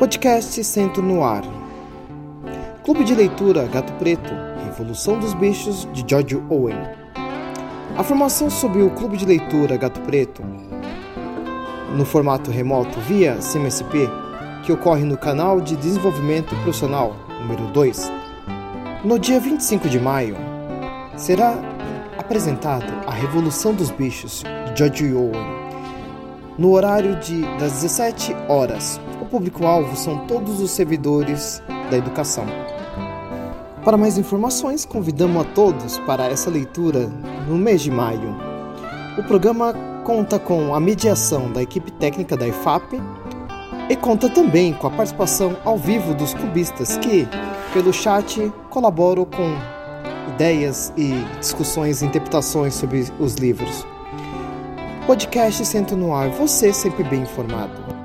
Podcast Centro no Ar. Clube de Leitura Gato Preto, Revolução dos Bichos, de George Owen. A formação sobre o Clube de Leitura Gato Preto, no formato remoto via CMSP, que ocorre no canal de desenvolvimento profissional número 2, no dia 25 de maio, será apresentado A Revolução dos Bichos, de George Owen, no horário de das 17 horas. Público-alvo são todos os servidores da educação. Para mais informações, convidamos a todos para essa leitura no mês de maio. O programa conta com a mediação da equipe técnica da IFAP e conta também com a participação ao vivo dos clubistas que, pelo chat, colaboram com ideias e discussões e interpretações sobre os livros. Podcast Centro no Ar, você sempre bem informado.